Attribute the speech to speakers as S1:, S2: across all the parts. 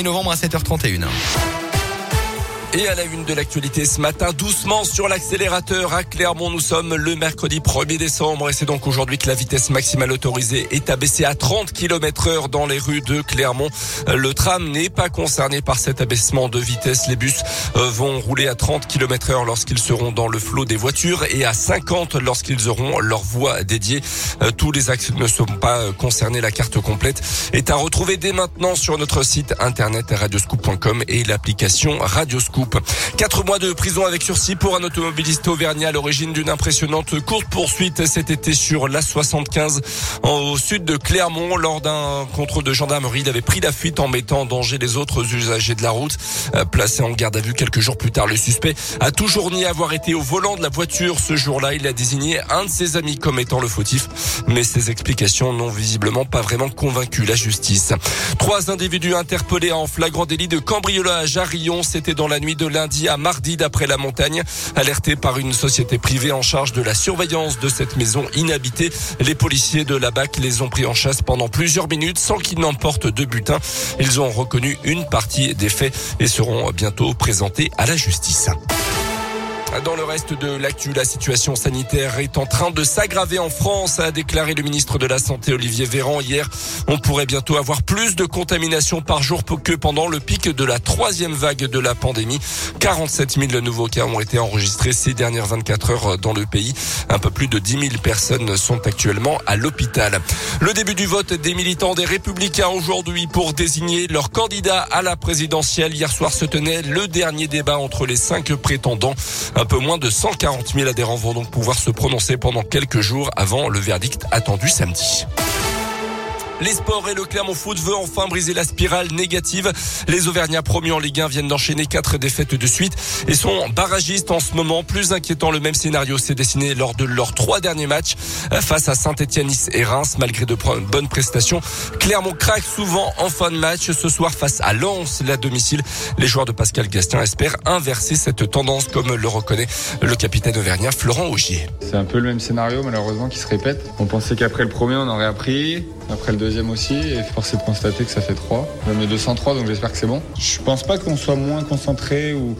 S1: 1er novembre à 7h31.
S2: Et à la une de l'actualité ce matin, doucement sur l'accélérateur à Clermont. Nous sommes le mercredi 1er décembre et c'est donc aujourd'hui que la vitesse maximale autorisée est abaissée à 30 km heure dans les rues de Clermont. Le tram n'est pas concerné par cet abaissement de vitesse. Les bus euh, vont rouler à 30 km heure lorsqu'ils seront dans le flot des voitures et à 50 lorsqu'ils auront leur voie dédiée. Euh, tous les axes ne sont pas concernés. La carte complète est à retrouver dès maintenant sur notre site internet radioscoop.com et l'application Radioscoop. Quatre mois de prison avec sursis pour un automobiliste auvergnat à l'origine d'une impressionnante courte poursuite cet été sur l'A75 au sud de Clermont. Lors d'un contrôle de gendarmerie, il avait pris la fuite en mettant en danger les autres usagers de la route. Euh, placé en garde à vue quelques jours plus tard, le suspect a toujours nié avoir été au volant de la voiture ce jour-là. Il a désigné un de ses amis comme étant le fautif, mais ses explications n'ont visiblement pas vraiment convaincu la justice. Trois individus interpellés en flagrant délit de cambriolage à Rion. C'était dans la nuit de lundi à mardi d'après la montagne. Alertés par une société privée en charge de la surveillance de cette maison inhabitée, les policiers de la BAC les ont pris en chasse pendant plusieurs minutes sans qu'ils n'emportent de butin. Ils ont reconnu une partie des faits et seront bientôt présentés à la justice. Dans le reste de l'actu, la situation sanitaire est en train de s'aggraver en France, a déclaré le ministre de la Santé Olivier Véran hier. On pourrait bientôt avoir plus de contaminations par jour que pendant le pic de la troisième vague de la pandémie. 47 000 nouveaux cas ont été enregistrés ces dernières 24 heures dans le pays. Un peu plus de 10 000 personnes sont actuellement à l'hôpital. Le début du vote des militants des Républicains aujourd'hui pour désigner leur candidat à la présidentielle. Hier soir se tenait le dernier débat entre les cinq prétendants. Un peu moins de 140 000 adhérents vont donc pouvoir se prononcer pendant quelques jours avant le verdict attendu samedi. Les sports et le Clermont Foot veut enfin briser la spirale négative. Les Auvergnats promus en Ligue 1 viennent d'enchaîner quatre défaites de suite et sont barragistes en ce moment. Plus inquiétant, le même scénario s'est dessiné lors de leurs trois derniers matchs face à Saint-Etienne, Nice et Reims. Malgré de bonnes prestations, Clermont craque souvent en fin de match. Ce soir face à Lens, la domicile, les joueurs de Pascal Gastien espèrent inverser cette tendance comme le reconnaît le capitaine auvergnat Florent Augier.
S3: C'est un peu le même scénario malheureusement qui se répète. On pensait qu'après le premier on aurait appris. Après le deuxième aussi, et force est de constater que ça fait 3. J'en ai 203, donc j'espère que c'est bon. Je pense pas qu'on soit moins concentré ou,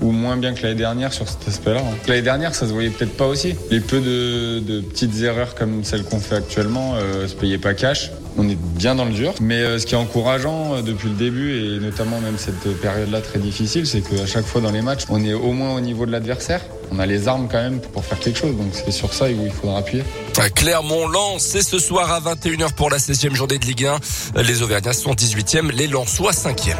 S3: ou moins bien que l'année dernière sur cet aspect-là. L'année dernière, ça se voyait peut-être pas aussi. Les peu de, de petites erreurs comme celles qu'on fait actuellement euh, se payaient pas cash. On est bien dans le dur. Mais euh, ce qui est encourageant euh, depuis le début, et notamment même cette période-là très difficile, c'est qu'à chaque fois dans les matchs, on est au moins au niveau de l'adversaire. On a les armes quand même pour faire quelque chose. Donc c'est sur ça où il faudra appuyer.
S2: Clermont lance c'est ce soir à 21h pour la 16e journée de Ligue 1. Les Auvergnats sont 18e, les Lensois 5e.